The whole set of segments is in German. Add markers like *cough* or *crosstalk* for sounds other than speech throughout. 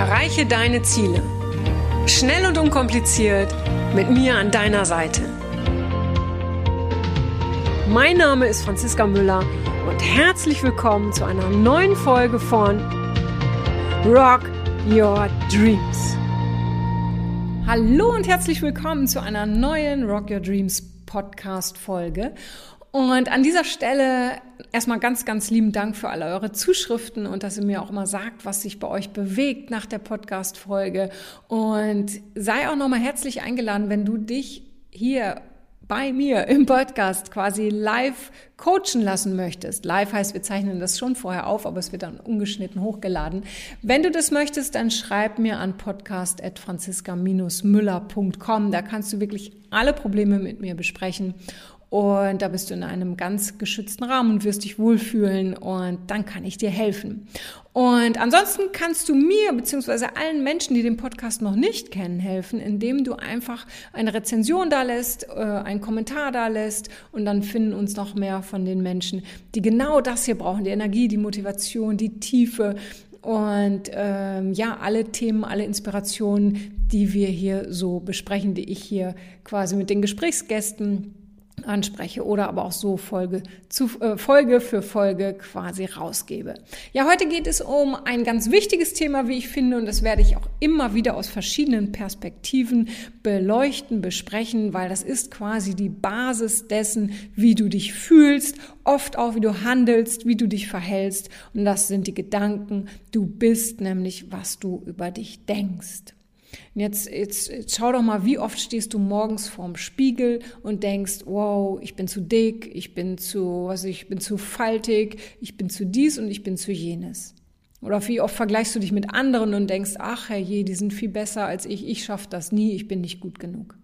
Erreiche deine Ziele. Schnell und unkompliziert mit mir an deiner Seite. Mein Name ist Franziska Müller und herzlich willkommen zu einer neuen Folge von Rock Your Dreams. Hallo und herzlich willkommen zu einer neuen Rock Your Dreams Podcast Folge. Und an dieser Stelle erstmal ganz, ganz lieben Dank für alle eure Zuschriften und dass ihr mir auch immer sagt, was sich bei euch bewegt nach der Podcast-Folge. Und sei auch nochmal herzlich eingeladen, wenn du dich hier bei mir im Podcast quasi live coachen lassen möchtest. Live heißt, wir zeichnen das schon vorher auf, aber es wird dann ungeschnitten hochgeladen. Wenn du das möchtest, dann schreib mir an podcast.franziska-müller.com. Da kannst du wirklich alle Probleme mit mir besprechen und da bist du in einem ganz geschützten Rahmen und wirst dich wohlfühlen und dann kann ich dir helfen. Und ansonsten kannst du mir beziehungsweise allen Menschen, die den Podcast noch nicht kennen, helfen, indem du einfach eine Rezension da lässt, äh, einen Kommentar da lässt und dann finden uns noch mehr von den Menschen, die genau das hier brauchen, die Energie, die Motivation, die Tiefe und ähm, ja, alle Themen, alle Inspirationen, die wir hier so besprechen, die ich hier quasi mit den Gesprächsgästen anspreche oder aber auch so Folge, zu, äh, Folge für Folge quasi rausgebe. Ja, heute geht es um ein ganz wichtiges Thema, wie ich finde, und das werde ich auch immer wieder aus verschiedenen Perspektiven beleuchten, besprechen, weil das ist quasi die Basis dessen, wie du dich fühlst, oft auch wie du handelst, wie du dich verhältst. Und das sind die Gedanken. Du bist nämlich, was du über dich denkst. Und jetzt, jetzt, jetzt schau doch mal, wie oft stehst du morgens vorm Spiegel und denkst, wow, ich bin zu dick, ich bin zu, was ich bin zu faltig, ich bin zu dies und ich bin zu jenes. Oder wie oft vergleichst du dich mit anderen und denkst, ach herrje, die sind viel besser als ich, ich schaffe das nie, ich bin nicht gut genug.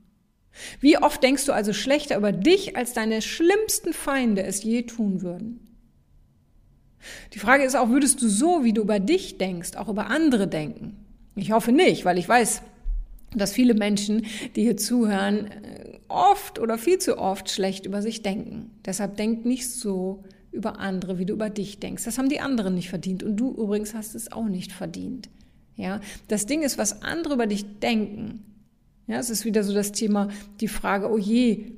Wie oft denkst du also schlechter über dich, als deine schlimmsten Feinde es je tun würden? Die Frage ist auch, würdest du so, wie du über dich denkst, auch über andere denken? Ich hoffe nicht, weil ich weiß, dass viele Menschen, die hier zuhören, oft oder viel zu oft schlecht über sich denken. Deshalb denk nicht so über andere, wie du über dich denkst. Das haben die anderen nicht verdient und du übrigens hast es auch nicht verdient. Ja, das Ding ist, was andere über dich denken. Ja, es ist wieder so das Thema, die Frage, oh je,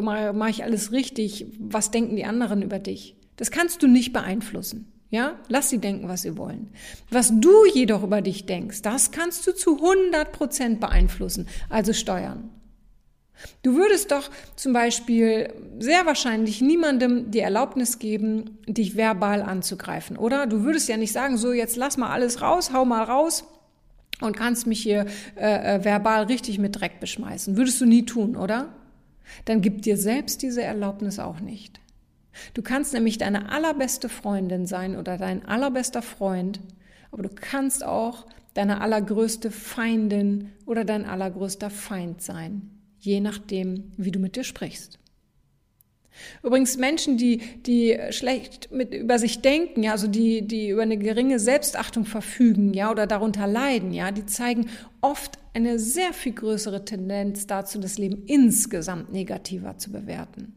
mache ich alles richtig? Was denken die anderen über dich? Das kannst du nicht beeinflussen. Ja, lass sie denken, was sie wollen. Was du jedoch über dich denkst, das kannst du zu 100 Prozent beeinflussen, also steuern. Du würdest doch zum Beispiel sehr wahrscheinlich niemandem die Erlaubnis geben, dich verbal anzugreifen, oder? Du würdest ja nicht sagen, so jetzt lass mal alles raus, hau mal raus und kannst mich hier äh, äh verbal richtig mit Dreck beschmeißen. Würdest du nie tun, oder? Dann gib dir selbst diese Erlaubnis auch nicht. Du kannst nämlich deine allerbeste Freundin sein oder dein allerbester Freund, aber du kannst auch deine allergrößte Feindin oder dein allergrößter Feind sein, je nachdem, wie du mit dir sprichst. Übrigens Menschen, die, die schlecht mit, über sich denken, ja, also die, die über eine geringe Selbstachtung verfügen, ja, oder darunter leiden, ja, die zeigen oft eine sehr viel größere Tendenz dazu, das Leben insgesamt negativer zu bewerten.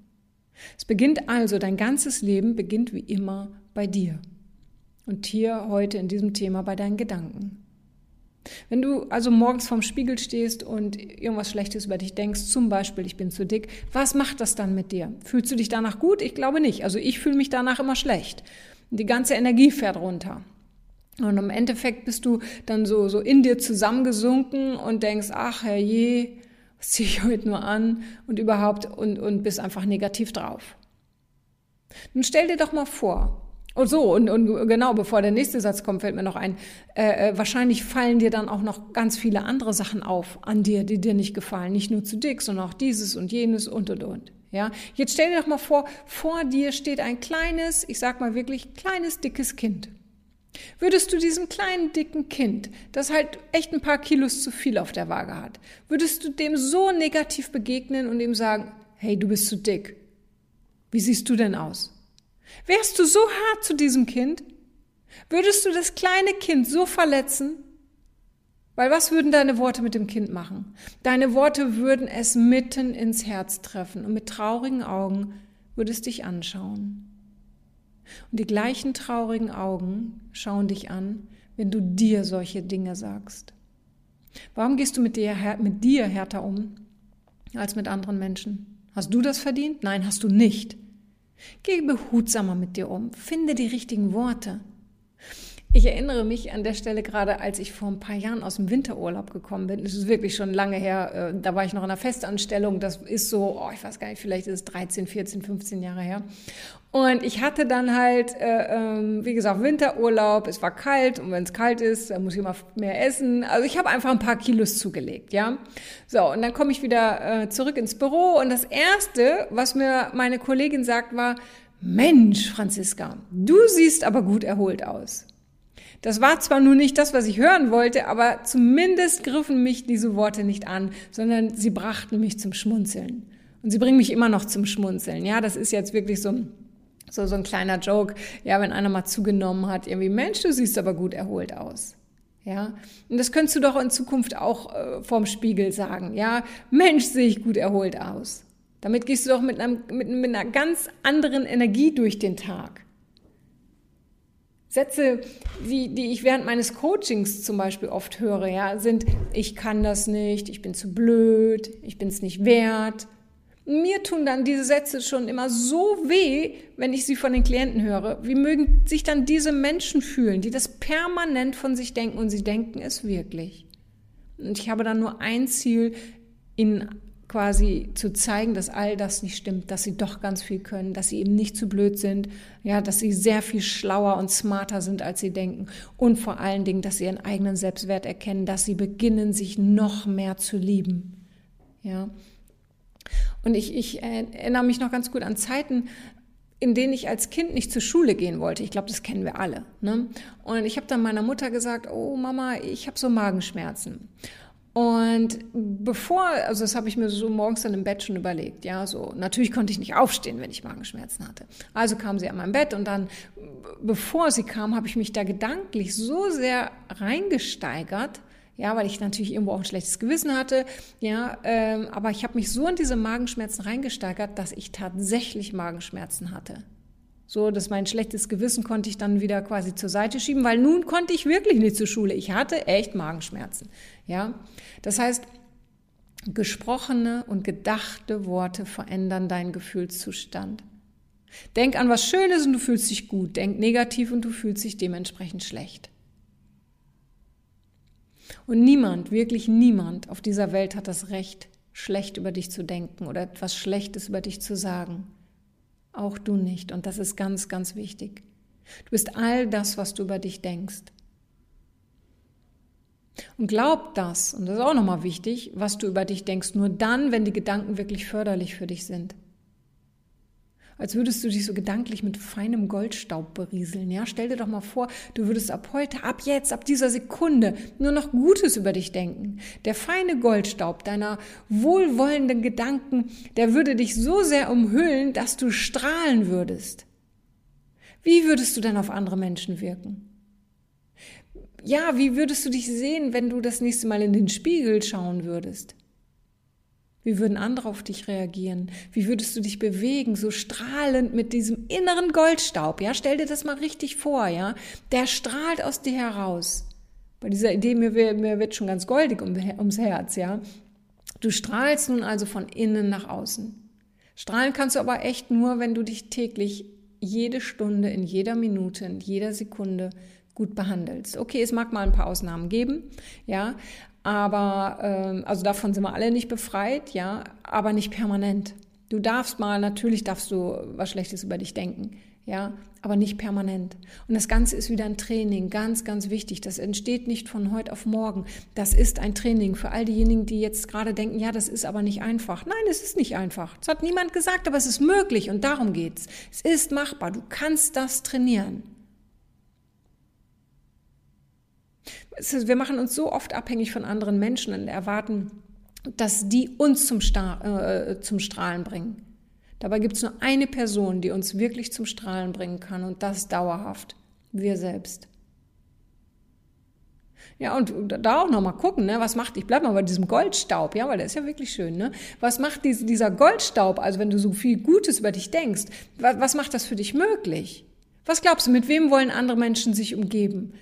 Es beginnt also, dein ganzes Leben beginnt wie immer bei dir. Und hier heute in diesem Thema bei deinen Gedanken. Wenn du also morgens vorm Spiegel stehst und irgendwas Schlechtes über dich denkst, zum Beispiel, ich bin zu dick, was macht das dann mit dir? Fühlst du dich danach gut? Ich glaube nicht. Also ich fühle mich danach immer schlecht. Die ganze Energie fährt runter. Und im Endeffekt bist du dann so, so in dir zusammengesunken und denkst, ach herrje, was ziehe ich heute nur an und überhaupt und, und bist einfach negativ drauf. Nun stell dir doch mal vor, und so, und, und genau, bevor der nächste Satz kommt, fällt mir noch ein, äh, äh, wahrscheinlich fallen dir dann auch noch ganz viele andere Sachen auf an dir, die dir nicht gefallen. Nicht nur zu dick, sondern auch dieses und jenes und und und. Ja, jetzt stell dir doch mal vor, vor dir steht ein kleines, ich sag mal wirklich kleines, dickes Kind. Würdest du diesem kleinen, dicken Kind, das halt echt ein paar Kilos zu viel auf der Waage hat, würdest du dem so negativ begegnen und ihm sagen, hey, du bist zu dick. Wie siehst du denn aus? Wärst du so hart zu diesem Kind? Würdest du das kleine Kind so verletzen? Weil was würden deine Worte mit dem Kind machen? Deine Worte würden es mitten ins Herz treffen und mit traurigen Augen würdest dich anschauen. Und die gleichen traurigen Augen schauen dich an, wenn du dir solche Dinge sagst? Warum gehst du mit dir, mit dir härter um als mit anderen Menschen? Hast du das verdient? Nein, hast du nicht. Geh behutsamer mit dir um. Finde die richtigen Worte. Ich erinnere mich an der Stelle gerade, als ich vor ein paar Jahren aus dem Winterurlaub gekommen bin. Das ist wirklich schon lange her. Äh, da war ich noch in einer Festanstellung. Das ist so, oh, ich weiß gar nicht, vielleicht ist es 13, 14, 15 Jahre her. Und ich hatte dann halt, äh, ähm, wie gesagt, Winterurlaub. Es war kalt und wenn es kalt ist, dann muss ich immer mehr essen. Also ich habe einfach ein paar Kilos zugelegt, ja. So, und dann komme ich wieder äh, zurück ins Büro und das Erste, was mir meine Kollegin sagt, war, Mensch, Franziska, du siehst aber gut erholt aus. Das war zwar nur nicht das, was ich hören wollte, aber zumindest griffen mich diese Worte nicht an, sondern sie brachten mich zum Schmunzeln. Und sie bringen mich immer noch zum Schmunzeln. Ja, das ist jetzt wirklich so so, so ein kleiner Joke. Ja, wenn einer mal zugenommen hat, irgendwie, Mensch, du siehst aber gut erholt aus. Ja, und das könntest du doch in Zukunft auch äh, vorm Spiegel sagen. Ja, Mensch, sehe ich gut erholt aus. Damit gehst du doch mit, einem, mit, mit einer ganz anderen Energie durch den Tag. Sätze, die, die ich während meines Coachings zum Beispiel oft höre, ja, sind, ich kann das nicht, ich bin zu blöd, ich bin es nicht wert. Mir tun dann diese Sätze schon immer so weh, wenn ich sie von den Klienten höre. Wie mögen sich dann diese Menschen fühlen, die das permanent von sich denken und sie denken es wirklich. Und ich habe dann nur ein Ziel, ihnen quasi zu zeigen, dass all das nicht stimmt, dass sie doch ganz viel können, dass sie eben nicht zu blöd sind, ja, dass sie sehr viel schlauer und smarter sind, als sie denken und vor allen Dingen, dass sie ihren eigenen Selbstwert erkennen, dass sie beginnen, sich noch mehr zu lieben, ja. Und ich, ich erinnere mich noch ganz gut an Zeiten, in denen ich als Kind nicht zur Schule gehen wollte. Ich glaube, das kennen wir alle. Ne? Und ich habe dann meiner Mutter gesagt, oh Mama, ich habe so Magenschmerzen. Und bevor, also das habe ich mir so morgens dann im Bett schon überlegt, ja, so natürlich konnte ich nicht aufstehen, wenn ich Magenschmerzen hatte. Also kam sie an mein Bett und dann, bevor sie kam, habe ich mich da gedanklich so sehr reingesteigert, ja, weil ich natürlich irgendwo auch ein schlechtes Gewissen hatte, ja, ähm, aber ich habe mich so in diese Magenschmerzen reingesteigert, dass ich tatsächlich Magenschmerzen hatte. So, dass mein schlechtes Gewissen konnte ich dann wieder quasi zur Seite schieben, weil nun konnte ich wirklich nicht zur Schule. Ich hatte echt Magenschmerzen. Ja, das heißt, gesprochene und gedachte Worte verändern deinen Gefühlszustand. Denk an was Schönes und du fühlst dich gut. Denk negativ und du fühlst dich dementsprechend schlecht. Und niemand, wirklich niemand auf dieser Welt hat das Recht, schlecht über dich zu denken oder etwas Schlechtes über dich zu sagen. Auch du nicht. Und das ist ganz, ganz wichtig. Du bist all das, was du über dich denkst. Und glaub das, und das ist auch nochmal wichtig, was du über dich denkst, nur dann, wenn die Gedanken wirklich förderlich für dich sind als würdest du dich so gedanklich mit feinem Goldstaub berieseln. Ja, stell dir doch mal vor, du würdest ab heute, ab jetzt, ab dieser Sekunde nur noch Gutes über dich denken. Der feine Goldstaub deiner wohlwollenden Gedanken, der würde dich so sehr umhüllen, dass du strahlen würdest. Wie würdest du denn auf andere Menschen wirken? Ja, wie würdest du dich sehen, wenn du das nächste Mal in den Spiegel schauen würdest? Wie würden andere auf dich reagieren? Wie würdest du dich bewegen, so strahlend mit diesem inneren Goldstaub? Ja, stell dir das mal richtig vor, ja. Der strahlt aus dir heraus. Bei dieser Idee, mir, mir wird schon ganz goldig um, ums Herz, ja. Du strahlst nun also von innen nach außen. Strahlen kannst du aber echt nur, wenn du dich täglich jede Stunde, in jeder Minute, in jeder Sekunde gut behandelst. Okay, es mag mal ein paar Ausnahmen geben, ja, aber ähm, also davon sind wir alle nicht befreit, ja, aber nicht permanent. Du darfst mal, natürlich darfst du was Schlechtes über dich denken, ja, aber nicht permanent. Und das Ganze ist wieder ein Training, ganz, ganz wichtig. Das entsteht nicht von heute auf morgen. Das ist ein Training für all diejenigen, die jetzt gerade denken, ja, das ist aber nicht einfach. Nein, es ist nicht einfach. Das hat niemand gesagt, aber es ist möglich und darum geht's. Es ist machbar. Du kannst das trainieren. Wir machen uns so oft abhängig von anderen Menschen und erwarten, dass die uns zum, Star, äh, zum Strahlen bringen. Dabei gibt es nur eine Person, die uns wirklich zum Strahlen bringen kann und das dauerhaft. Wir selbst. Ja, und da auch nochmal gucken, ne, was macht, ich bleibe mal bei diesem Goldstaub, ja, weil der ist ja wirklich schön, ne? Was macht diese, dieser Goldstaub, also wenn du so viel Gutes über dich denkst, was, was macht das für dich möglich? Was glaubst du, mit wem wollen andere Menschen sich umgeben?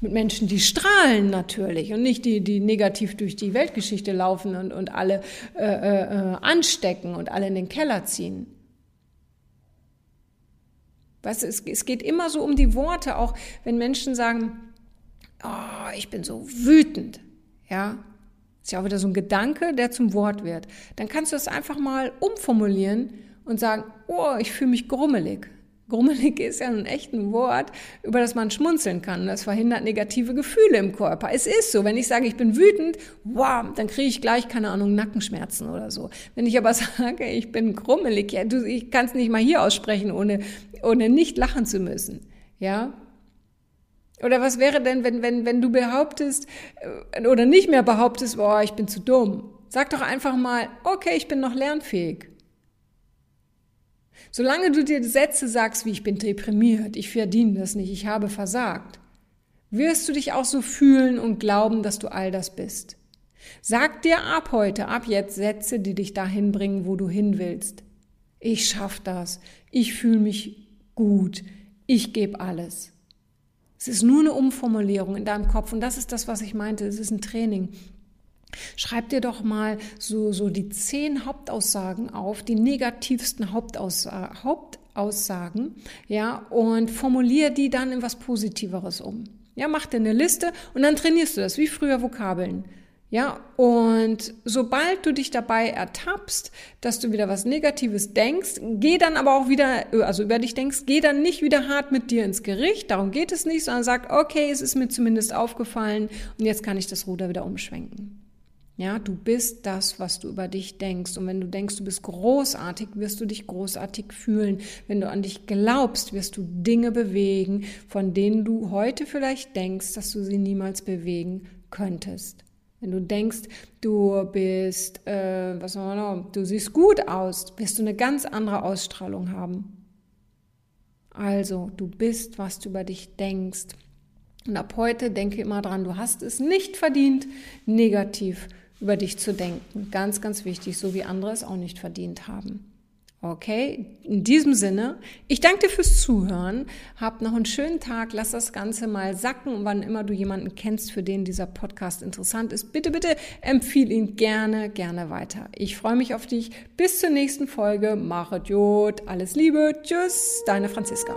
Mit Menschen, die strahlen natürlich und nicht die, die negativ durch die Weltgeschichte laufen und, und alle äh, äh, anstecken und alle in den Keller ziehen. Weißt du, es, es geht immer so um die Worte, auch wenn Menschen sagen, oh, ich bin so wütend, ja, ist ja auch wieder so ein Gedanke, der zum Wort wird. Dann kannst du es einfach mal umformulieren und sagen, oh, ich fühle mich grummelig. Grummelig *laughs* ist ja ein echtes Wort, über das man schmunzeln kann. Das verhindert negative Gefühle im Körper. Es ist so, wenn ich sage, ich bin wütend, wow, dann kriege ich gleich, keine Ahnung, Nackenschmerzen oder so. Wenn ich aber *laughs* sage, ich bin grummelig, ja, du, ich kann es nicht mal hier aussprechen, ohne, ohne nicht lachen zu müssen. Ja, oder was wäre denn, wenn, wenn, wenn du behauptest äh, oder nicht mehr behauptest, boah, ich bin zu dumm? Sag doch einfach mal, okay, ich bin noch lernfähig. Solange du dir Sätze sagst, wie ich bin deprimiert, ich verdiene das nicht, ich habe versagt, wirst du dich auch so fühlen und glauben, dass du all das bist. Sag dir ab heute, ab jetzt Sätze, die dich dahin bringen, wo du hin willst. Ich schaff das, ich fühle mich gut, ich gebe alles. Es ist nur eine Umformulierung in deinem Kopf und das ist das, was ich meinte. Es ist ein Training. Schreib dir doch mal so, so die zehn Hauptaussagen auf, die negativsten Hauptaussa Hauptaussagen, ja, und formulier die dann in was Positiveres um. Ja, mach dir eine Liste und dann trainierst du das, wie früher Vokabeln. Ja, und sobald du dich dabei ertappst, dass du wieder was Negatives denkst, geh dann aber auch wieder, also über dich denkst, geh dann nicht wieder hart mit dir ins Gericht, darum geht es nicht, sondern sag, okay, es ist mir zumindest aufgefallen und jetzt kann ich das Ruder wieder umschwenken. Ja, du bist das, was du über dich denkst. Und wenn du denkst, du bist großartig, wirst du dich großartig fühlen. Wenn du an dich glaubst, wirst du Dinge bewegen, von denen du heute vielleicht denkst, dass du sie niemals bewegen könntest. Wenn du denkst, du bist, äh, was soll man du siehst gut aus, wirst du eine ganz andere Ausstrahlung haben. Also, du bist, was du über dich denkst. Und ab heute denke immer dran, du hast es nicht verdient, negativ über dich zu denken. Ganz, ganz wichtig, so wie andere es auch nicht verdient haben. Okay, in diesem Sinne, ich danke dir fürs Zuhören. Hab noch einen schönen Tag. Lass das Ganze mal sacken. Und wann immer du jemanden kennst, für den dieser Podcast interessant ist, bitte, bitte empfiehl ihn gerne, gerne weiter. Ich freue mich auf dich. Bis zur nächsten Folge. Machet Jod. Alles Liebe. Tschüss. Deine Franziska.